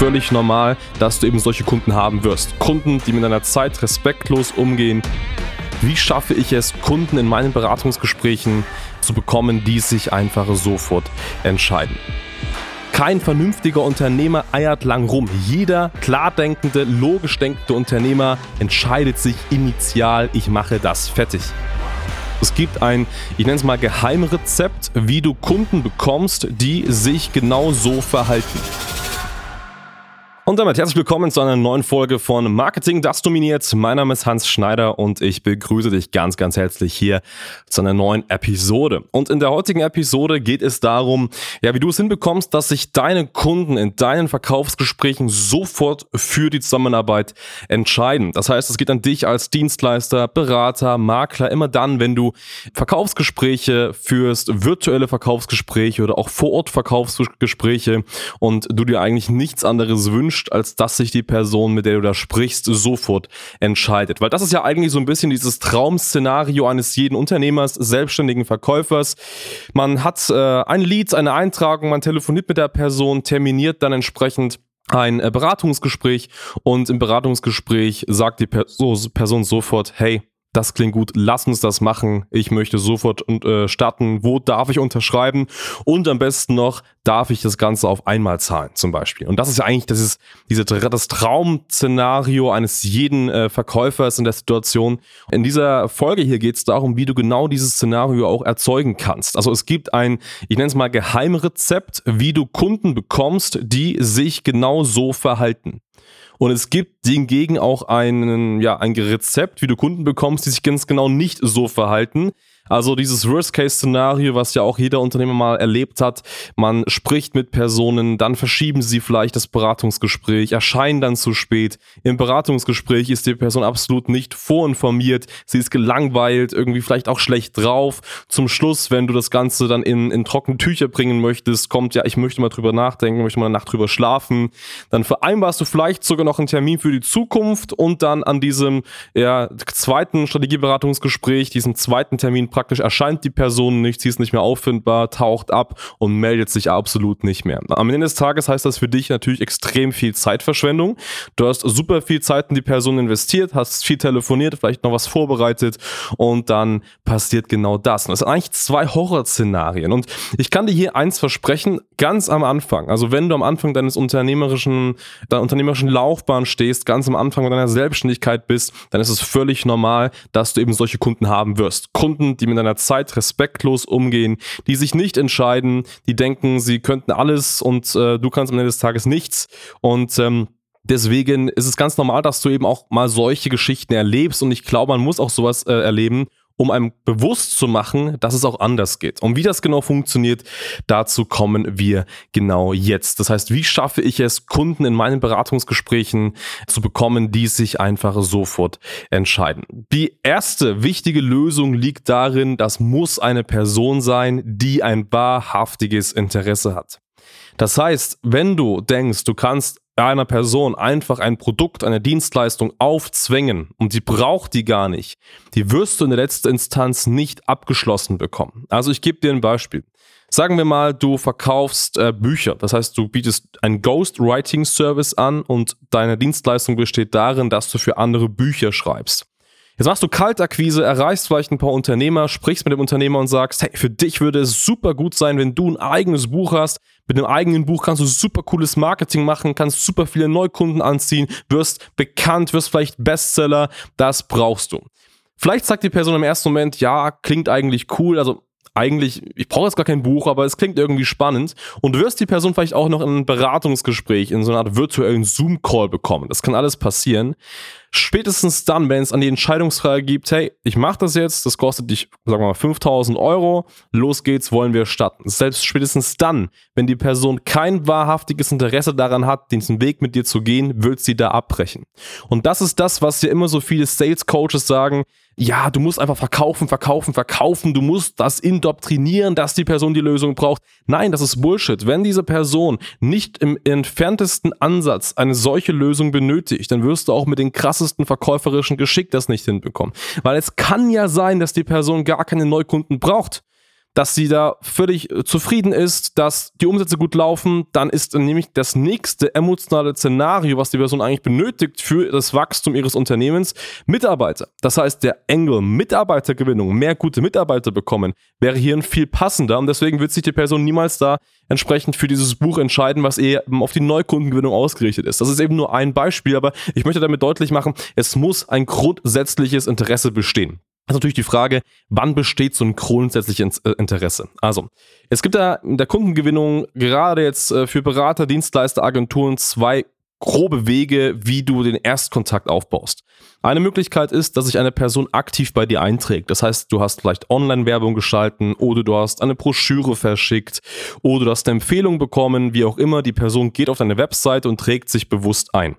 völlig normal, dass du eben solche Kunden haben wirst. Kunden, die mit deiner Zeit respektlos umgehen. Wie schaffe ich es, Kunden in meinen Beratungsgesprächen zu bekommen, die sich einfach sofort entscheiden? Kein vernünftiger Unternehmer eiert lang rum. Jeder klar denkende, logisch denkende Unternehmer entscheidet sich initial, ich mache das fertig. Es gibt ein, ich nenne es mal Geheimrezept, wie du Kunden bekommst, die sich genau so verhalten. Und damit herzlich willkommen zu einer neuen Folge von Marketing, das dominiert. Mein Name ist Hans Schneider und ich begrüße dich ganz, ganz herzlich hier zu einer neuen Episode. Und in der heutigen Episode geht es darum, ja, wie du es hinbekommst, dass sich deine Kunden in deinen Verkaufsgesprächen sofort für die Zusammenarbeit entscheiden. Das heißt, es geht an dich als Dienstleister, Berater, Makler, immer dann, wenn du Verkaufsgespräche führst, virtuelle Verkaufsgespräche oder auch vor Ort Verkaufsgespräche und du dir eigentlich nichts anderes wünschst, wünscht, als dass sich die Person, mit der du da sprichst, sofort entscheidet. Weil das ist ja eigentlich so ein bisschen dieses Traum-Szenario eines jeden Unternehmers, selbstständigen Verkäufers. Man hat äh, ein Lead, eine Eintragung, man telefoniert mit der Person, terminiert dann entsprechend ein äh, Beratungsgespräch und im Beratungsgespräch sagt die Person sofort, hey, das klingt gut, lass uns das machen. Ich möchte sofort äh, starten. Wo darf ich unterschreiben? Und am besten noch, darf ich das Ganze auf einmal zahlen, zum Beispiel. Und das ist ja eigentlich das, ist diese, das Traum-Szenario eines jeden äh, Verkäufers in der Situation. In dieser Folge hier geht es darum, wie du genau dieses Szenario auch erzeugen kannst. Also es gibt ein, ich nenne es mal Geheimrezept, wie du Kunden bekommst, die sich genau so verhalten. Und es gibt hingegen auch einen, ja, ein Rezept, wie du Kunden bekommst, die sich ganz genau nicht so verhalten. Also dieses Worst-Case-Szenario, was ja auch jeder Unternehmer mal erlebt hat. Man spricht mit Personen, dann verschieben sie vielleicht das Beratungsgespräch, erscheinen dann zu spät. Im Beratungsgespräch ist die Person absolut nicht vorinformiert. Sie ist gelangweilt, irgendwie vielleicht auch schlecht drauf. Zum Schluss, wenn du das Ganze dann in, in trockene Tücher bringen möchtest, kommt ja, ich möchte mal drüber nachdenken, möchte mal eine Nacht drüber schlafen. Dann vereinbarst du vielleicht sogar noch einen Termin für die Zukunft und dann an diesem ja, zweiten Strategieberatungsgespräch, diesem zweiten Termin praktisch erscheint die Person nicht, sie ist nicht mehr auffindbar, taucht ab und meldet sich absolut nicht mehr. Am Ende des Tages heißt das für dich natürlich extrem viel Zeitverschwendung. Du hast super viel Zeit in die Person investiert, hast viel telefoniert, vielleicht noch was vorbereitet und dann passiert genau das. Und das sind eigentlich zwei Horrorszenarien. Und ich kann dir hier eins versprechen, ganz am Anfang, also wenn du am Anfang deines unternehmerischen, deiner unternehmerischen Laufbahn stehst, ganz am Anfang deiner Selbstständigkeit bist, dann ist es völlig normal, dass du eben solche Kunden haben wirst. Kunden, die mit deiner Zeit respektlos umgehen, die sich nicht entscheiden, die denken, sie könnten alles und äh, du kannst am Ende des Tages nichts. Und ähm, deswegen ist es ganz normal, dass du eben auch mal solche Geschichten erlebst. Und ich glaube, man muss auch sowas äh, erleben, um einem bewusst zu machen, dass es auch anders geht. Und wie das genau funktioniert, dazu kommen wir genau jetzt. Das heißt, wie schaffe ich es, Kunden in meinen Beratungsgesprächen zu bekommen, die sich einfach sofort entscheiden? Die erste wichtige Lösung liegt darin, das muss eine Person sein, die ein wahrhaftiges Interesse hat. Das heißt, wenn du denkst, du kannst einer Person einfach ein Produkt, eine Dienstleistung aufzwängen und die braucht die gar nicht, die wirst du in der letzten Instanz nicht abgeschlossen bekommen. Also ich gebe dir ein Beispiel. Sagen wir mal, du verkaufst äh, Bücher. Das heißt, du bietest einen Ghostwriting Service an und deine Dienstleistung besteht darin, dass du für andere Bücher schreibst. Jetzt machst du Kaltakquise, erreichst vielleicht ein paar Unternehmer, sprichst mit dem Unternehmer und sagst, hey, für dich würde es super gut sein, wenn du ein eigenes Buch hast. Mit einem eigenen Buch kannst du super cooles Marketing machen, kannst super viele Neukunden anziehen, wirst bekannt, wirst vielleicht Bestseller. Das brauchst du. Vielleicht sagt die Person im ersten Moment, ja, klingt eigentlich cool, also eigentlich, ich brauche jetzt gar kein Buch, aber es klingt irgendwie spannend und du wirst die Person vielleicht auch noch in ein Beratungsgespräch, in so einer Art virtuellen Zoom-Call bekommen. Das kann alles passieren. Spätestens dann, wenn es an die Entscheidungsfrage gibt, hey, ich mache das jetzt, das kostet dich, sagen wir mal, 5000 Euro, los geht's, wollen wir starten. Selbst spätestens dann, wenn die Person kein wahrhaftiges Interesse daran hat, diesen Weg mit dir zu gehen, wird sie da abbrechen. Und das ist das, was ja immer so viele Sales Coaches sagen, ja, du musst einfach verkaufen, verkaufen, verkaufen, du musst das indoktrinieren, dass die Person die Lösung braucht. Nein, das ist Bullshit. Wenn diese Person nicht im entferntesten Ansatz eine solche Lösung benötigt, dann wirst du auch mit den krassesten verkäuferischen Geschick das nicht hinbekommen. Weil es kann ja sein, dass die Person gar keine Neukunden braucht. Dass sie da völlig äh, zufrieden ist, dass die Umsätze gut laufen, dann ist nämlich das nächste emotionale Szenario, was die Person eigentlich benötigt für das Wachstum ihres Unternehmens, Mitarbeiter. Das heißt, der Engel Mitarbeitergewinnung, mehr gute Mitarbeiter bekommen, wäre hier ein viel passender und deswegen wird sich die Person niemals da entsprechend für dieses Buch entscheiden, was eher auf die Neukundengewinnung ausgerichtet ist. Das ist eben nur ein Beispiel, aber ich möchte damit deutlich machen, es muss ein grundsätzliches Interesse bestehen. Ist natürlich die Frage, wann besteht so ein grundsätzliches äh, Interesse? Also, es gibt da in der Kundengewinnung gerade jetzt äh, für Berater, Dienstleister, Agenturen zwei grobe Wege, wie du den Erstkontakt aufbaust. Eine Möglichkeit ist, dass sich eine Person aktiv bei dir einträgt. Das heißt, du hast vielleicht Online-Werbung geschalten oder du hast eine Broschüre verschickt oder du hast eine Empfehlung bekommen, wie auch immer. Die Person geht auf deine Webseite und trägt sich bewusst ein.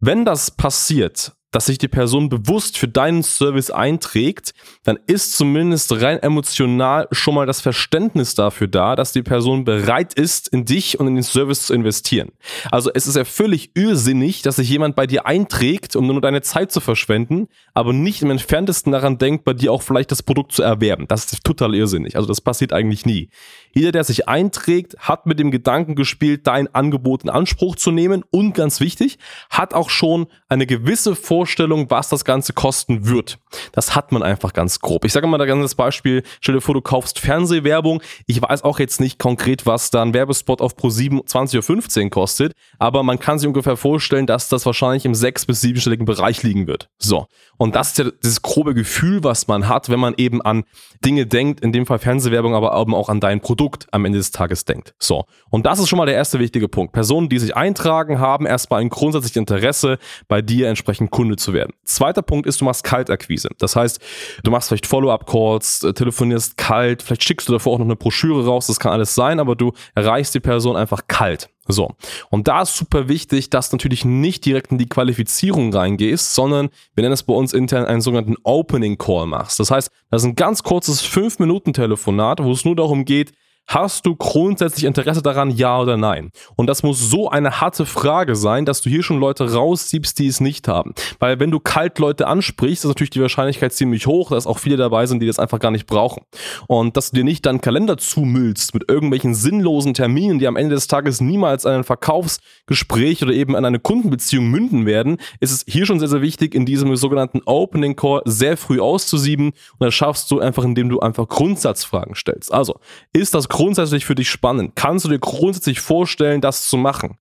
Wenn das passiert, dass sich die Person bewusst für deinen Service einträgt, dann ist zumindest rein emotional schon mal das Verständnis dafür da, dass die Person bereit ist, in dich und in den Service zu investieren. Also es ist ja völlig irrsinnig, dass sich jemand bei dir einträgt, um nur deine Zeit zu verschwenden, aber nicht im entferntesten daran denkt, bei dir auch vielleicht das Produkt zu erwerben. Das ist total irrsinnig. Also das passiert eigentlich nie. Jeder, der sich einträgt, hat mit dem Gedanken gespielt, dein Angebot in Anspruch zu nehmen und ganz wichtig, hat auch schon eine gewisse Vorstellung, was das Ganze kosten wird. Das hat man einfach ganz grob. Ich sage mal da ganz Beispiel, stell dir vor, du kaufst Fernsehwerbung. Ich weiß auch jetzt nicht konkret, was da ein Werbespot auf Pro 7 20.15 Uhr kostet, aber man kann sich ungefähr vorstellen, dass das wahrscheinlich im sechs- bis siebenstelligen Bereich liegen wird. So. Und das ist ja dieses grobe Gefühl, was man hat, wenn man eben an Dinge denkt, in dem Fall Fernsehwerbung, aber eben auch an dein Produkt am Ende des Tages denkt. So. Und das ist schon mal der erste wichtige Punkt. Personen, die sich eintragen, haben erstmal ein grundsätzliches Interesse, bei dir entsprechend Kunde zu werden. Zweiter Punkt ist, du machst Kaltakquise. Das heißt, du machst vielleicht Follow-up-Calls, äh, telefonierst kalt, vielleicht schickst du davor auch noch eine Broschüre raus, das kann alles sein, aber du erreichst die Person einfach kalt. So. Und da ist super wichtig, dass du natürlich nicht direkt in die Qualifizierung reingehst, sondern wir nennen es bei uns intern einen sogenannten Opening Call machst. Das heißt, das ist ein ganz kurzes 5-Minuten-Telefonat, wo es nur darum geht, Hast du grundsätzlich Interesse daran, ja oder nein? Und das muss so eine harte Frage sein, dass du hier schon Leute raussiebst, die es nicht haben. Weil wenn du kalt Leute ansprichst, ist natürlich die Wahrscheinlichkeit ziemlich hoch, dass auch viele dabei sind, die das einfach gar nicht brauchen. Und dass du dir nicht deinen Kalender zumüllst mit irgendwelchen sinnlosen Terminen, die am Ende des Tages niemals an ein Verkaufsgespräch oder eben an eine Kundenbeziehung münden werden, ist es hier schon sehr, sehr wichtig, in diesem sogenannten Opening Call sehr früh auszusieben. Und das schaffst du einfach, indem du einfach Grundsatzfragen stellst. Also, ist das grundsätzlich für dich spannend? Kannst du dir grundsätzlich vorstellen, das zu machen?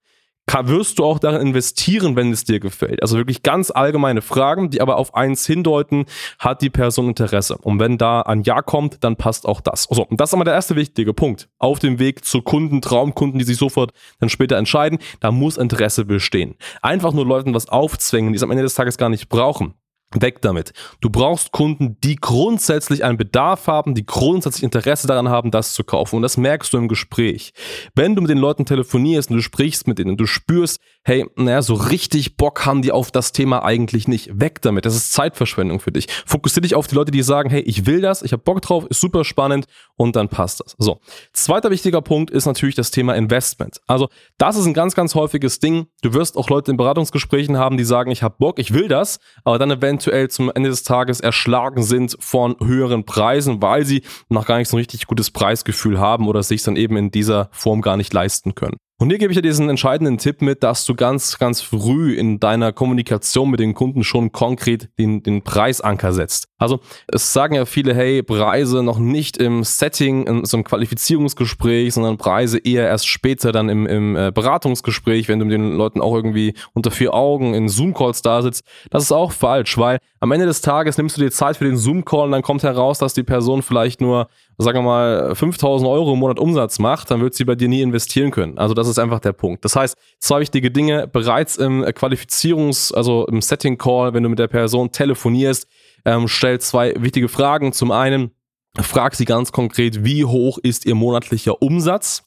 wirst du auch darin investieren, wenn es dir gefällt? Also wirklich ganz allgemeine Fragen, die aber auf eins hindeuten, hat die Person Interesse? Und wenn da ein Ja kommt, dann passt auch das. So, und das ist aber der erste wichtige Punkt. Auf dem Weg zu Kunden, Traumkunden, die sich sofort dann später entscheiden, da muss Interesse bestehen. Einfach nur Leuten was aufzwängen, die es am Ende des Tages gar nicht brauchen. Weg damit. Du brauchst Kunden, die grundsätzlich einen Bedarf haben, die grundsätzlich Interesse daran haben, das zu kaufen. Und das merkst du im Gespräch. Wenn du mit den Leuten telefonierst und du sprichst mit denen und du spürst, hey, naja, so richtig Bock haben die auf das Thema eigentlich nicht. Weg damit. Das ist Zeitverschwendung für dich. Fokussiere dich auf die Leute, die sagen, hey, ich will das, ich habe Bock drauf, ist super spannend und dann passt das. So. Zweiter wichtiger Punkt ist natürlich das Thema Investment. Also, das ist ein ganz, ganz häufiges Ding. Du wirst auch Leute in Beratungsgesprächen haben, die sagen, ich habe Bock, ich will das, aber dann eventuell zum Ende des Tages erschlagen sind von höheren Preisen, weil sie noch gar nicht so ein richtig gutes Preisgefühl haben oder sich dann eben in dieser Form gar nicht leisten können. Und hier gebe ich dir diesen entscheidenden Tipp mit, dass du ganz, ganz früh in deiner Kommunikation mit den Kunden schon konkret den, den Preisanker setzt. Also es sagen ja viele, hey, Preise noch nicht im Setting, in so einem Qualifizierungsgespräch, sondern Preise eher erst später dann im, im äh, Beratungsgespräch, wenn du mit den Leuten auch irgendwie unter vier Augen in Zoom-Calls da sitzt. Das ist auch falsch, weil am Ende des Tages nimmst du dir Zeit für den Zoom-Call und dann kommt heraus, dass die Person vielleicht nur sagen wir mal, 5000 Euro im Monat Umsatz macht, dann wird sie bei dir nie investieren können. Also das ist einfach der Punkt. Das heißt, zwei wichtige Dinge bereits im Qualifizierungs-, also im Setting-Call, wenn du mit der Person telefonierst, ähm, stell zwei wichtige Fragen. Zum einen, frag sie ganz konkret, wie hoch ist ihr monatlicher Umsatz?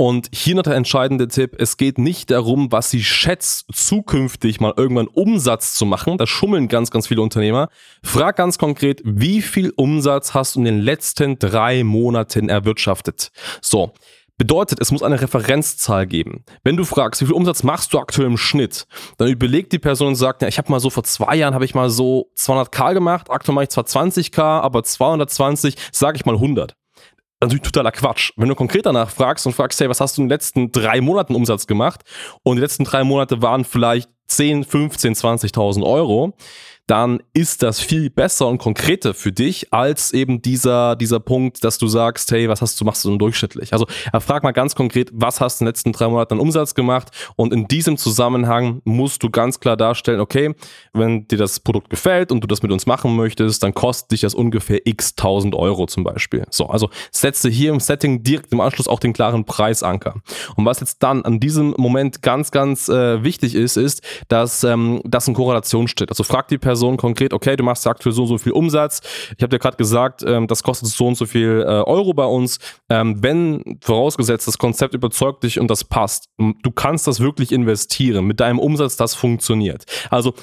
Und hier noch der entscheidende Tipp, es geht nicht darum, was sie schätzt, zukünftig mal irgendwann Umsatz zu machen. Da schummeln ganz, ganz viele Unternehmer. Frag ganz konkret, wie viel Umsatz hast du in den letzten drei Monaten erwirtschaftet? So. Bedeutet, es muss eine Referenzzahl geben. Wenn du fragst, wie viel Umsatz machst du aktuell im Schnitt, dann überlegt die Person und sagt, ja, ich habe mal so vor zwei Jahren habe ich mal so 200k gemacht, aktuell mache ich zwar 20k, aber 220, sage ich mal 100 natürlich totaler Quatsch. Wenn du konkret danach fragst und fragst, hey, was hast du in den letzten drei Monaten Umsatz gemacht? Und die letzten drei Monate waren vielleicht 10, 15, 20.000 Euro, dann ist das viel besser und konkreter für dich als eben dieser, dieser Punkt, dass du sagst, hey, was hast du, machst du denn durchschnittlich? Also frag mal ganz konkret, was hast du in den letzten drei Monaten an Umsatz gemacht? Und in diesem Zusammenhang musst du ganz klar darstellen, okay, wenn dir das Produkt gefällt und du das mit uns machen möchtest, dann kostet dich das ungefähr x tausend Euro zum Beispiel. So, also setze hier im Setting direkt im Anschluss auch den klaren Preisanker. Und was jetzt dann an diesem Moment ganz, ganz äh, wichtig ist, ist, dass ähm, das in Korrelation steht. Also frag die Person, Person konkret, okay, du machst aktuell so so viel Umsatz. Ich habe dir gerade gesagt, ähm, das kostet so und so viel äh, Euro bei uns. Ähm, wenn vorausgesetzt das Konzept überzeugt dich und das passt, du kannst das wirklich investieren mit deinem Umsatz, das funktioniert. Also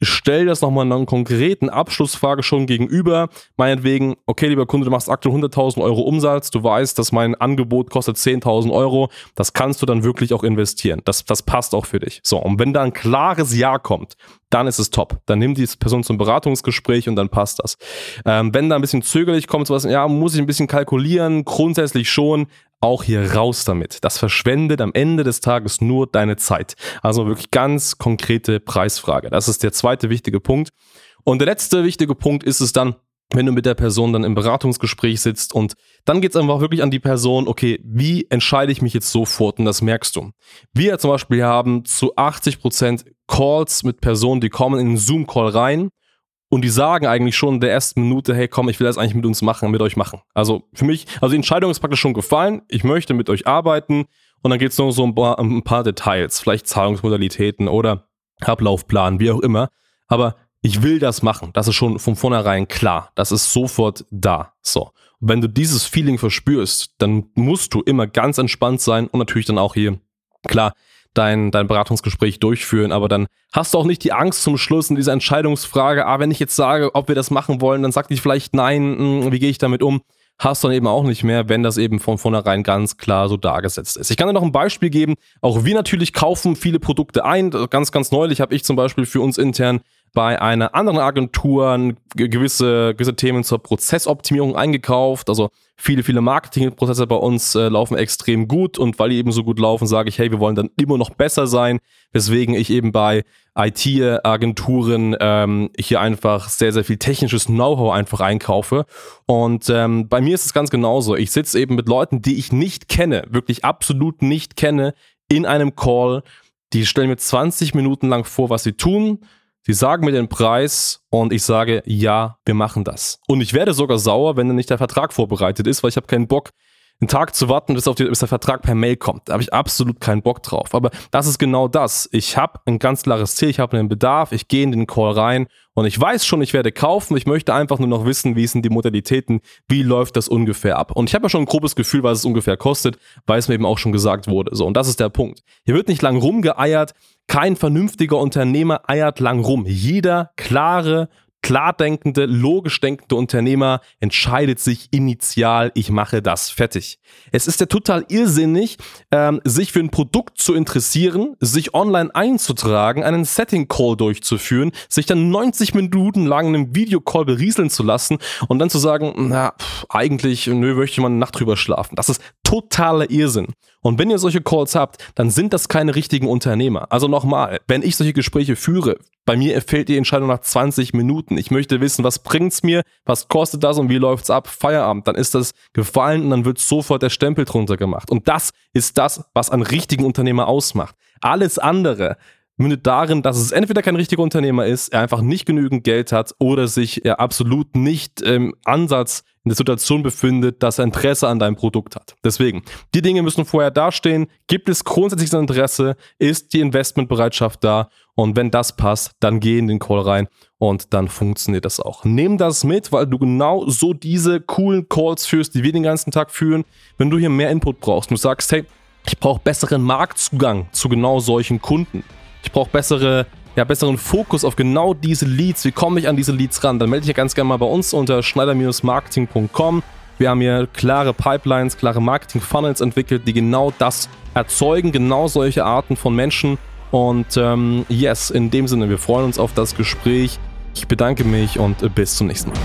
stell das nochmal einer konkreten Abschlussfrage schon gegenüber. Meinetwegen, okay, lieber Kunde, du machst aktuell 100.000 Euro Umsatz, du weißt, dass mein Angebot kostet 10.000 Euro, das kannst du dann wirklich auch investieren. Das, das passt auch für dich. So, und wenn da ein klares Ja kommt, dann ist es top. Dann nimm die Person zum Beratungsgespräch und dann passt das. Ähm, wenn da ein bisschen zögerlich kommt, sowas, ja, muss ich ein bisschen kalkulieren, grundsätzlich schon, auch hier raus damit. Das verschwendet am Ende des Tages nur deine Zeit. Also wirklich ganz konkrete Preisfrage. Das ist der zweite wichtige Punkt. Und der letzte wichtige Punkt ist es dann, wenn du mit der Person dann im Beratungsgespräch sitzt und dann geht es einfach wirklich an die Person, okay, wie entscheide ich mich jetzt sofort und das merkst du. Wir zum Beispiel haben zu 80% Calls mit Personen, die kommen in einen Zoom-Call rein und die sagen eigentlich schon in der ersten Minute, hey komm, ich will das eigentlich mit uns machen, mit euch machen. Also für mich, also die Entscheidung ist praktisch schon gefallen, ich möchte mit euch arbeiten und dann geht es nur so ein paar, ein paar Details, vielleicht Zahlungsmodalitäten oder Ablaufplan, wie auch immer. Aber ich will das machen. Das ist schon von vornherein klar. Das ist sofort da. So. Und wenn du dieses Feeling verspürst, dann musst du immer ganz entspannt sein und natürlich dann auch hier, klar, dein, dein Beratungsgespräch durchführen, aber dann hast du auch nicht die Angst zum Schluss in dieser Entscheidungsfrage, ah, wenn ich jetzt sage, ob wir das machen wollen, dann sagt ich vielleicht nein, hm, wie gehe ich damit um? Hast du dann eben auch nicht mehr, wenn das eben von vornherein ganz klar so dargesetzt ist. Ich kann dir noch ein Beispiel geben. Auch wir natürlich kaufen viele Produkte ein. Ganz, ganz neulich habe ich zum Beispiel für uns intern bei einer anderen Agentur gewisse, gewisse Themen zur Prozessoptimierung eingekauft. Also viele, viele Marketingprozesse bei uns äh, laufen extrem gut und weil die eben so gut laufen, sage ich, hey, wir wollen dann immer noch besser sein, weswegen ich eben bei IT-Agenturen ähm, hier einfach sehr, sehr viel technisches Know-how einfach einkaufe. Und ähm, bei mir ist es ganz genauso. Ich sitze eben mit Leuten, die ich nicht kenne, wirklich absolut nicht kenne, in einem Call. Die stellen mir 20 Minuten lang vor, was sie tun Sie sagen mir den Preis und ich sage, ja, wir machen das. Und ich werde sogar sauer, wenn dann nicht der Vertrag vorbereitet ist, weil ich habe keinen Bock, einen Tag zu warten, bis, die, bis der Vertrag per Mail kommt. Da habe ich absolut keinen Bock drauf. Aber das ist genau das. Ich habe ein ganz klares Ziel, ich habe einen Bedarf, ich gehe in den Call rein und ich weiß schon, ich werde kaufen. Ich möchte einfach nur noch wissen, wie sind die Modalitäten, wie läuft das ungefähr ab. Und ich habe ja schon ein grobes Gefühl, was es ungefähr kostet, weil es mir eben auch schon gesagt wurde. So, und das ist der Punkt. Hier wird nicht lang rumgeeiert. Kein vernünftiger Unternehmer eiert lang rum. Jeder klare, klar denkende, logisch denkende Unternehmer entscheidet sich initial, ich mache das fertig. Es ist ja total irrsinnig, ähm, sich für ein Produkt zu interessieren, sich online einzutragen, einen Setting-Call durchzuführen, sich dann 90 Minuten lang in einem Videocall berieseln zu lassen und dann zu sagen, na, pff, eigentlich, nö, möchte mal eine Nacht drüber schlafen. Das ist totaler Irrsinn. Und wenn ihr solche Calls habt, dann sind das keine richtigen Unternehmer. Also nochmal, wenn ich solche Gespräche führe, bei mir erfällt die Entscheidung nach 20 Minuten. Ich möchte wissen, was bringt's mir, was kostet das und wie läuft's ab? Feierabend. Dann ist das gefallen und dann wird sofort der Stempel drunter gemacht. Und das ist das, was einen richtigen Unternehmer ausmacht. Alles andere mündet darin, dass es entweder kein richtiger Unternehmer ist, er einfach nicht genügend Geld hat oder sich er absolut nicht im Ansatz in der Situation befindet, dass er Interesse an deinem Produkt hat. Deswegen, die Dinge müssen vorher dastehen. Gibt es grundsätzlich ein Interesse? Ist die Investmentbereitschaft da? Und wenn das passt, dann geh in den Call rein und dann funktioniert das auch. Nimm das mit, weil du genau so diese coolen Calls führst, die wir den ganzen Tag führen. Wenn du hier mehr Input brauchst und du sagst, hey, ich brauche besseren Marktzugang zu genau solchen Kunden. Ich brauche bessere ja, besseren Fokus auf genau diese Leads. Wie komme ich an diese Leads ran? Dann melde dich ja ganz gerne mal bei uns unter schneider-marketing.com. Wir haben hier klare Pipelines, klare Marketing-Funnels entwickelt, die genau das erzeugen, genau solche Arten von Menschen. Und ähm, yes, in dem Sinne, wir freuen uns auf das Gespräch. Ich bedanke mich und bis zum nächsten Mal.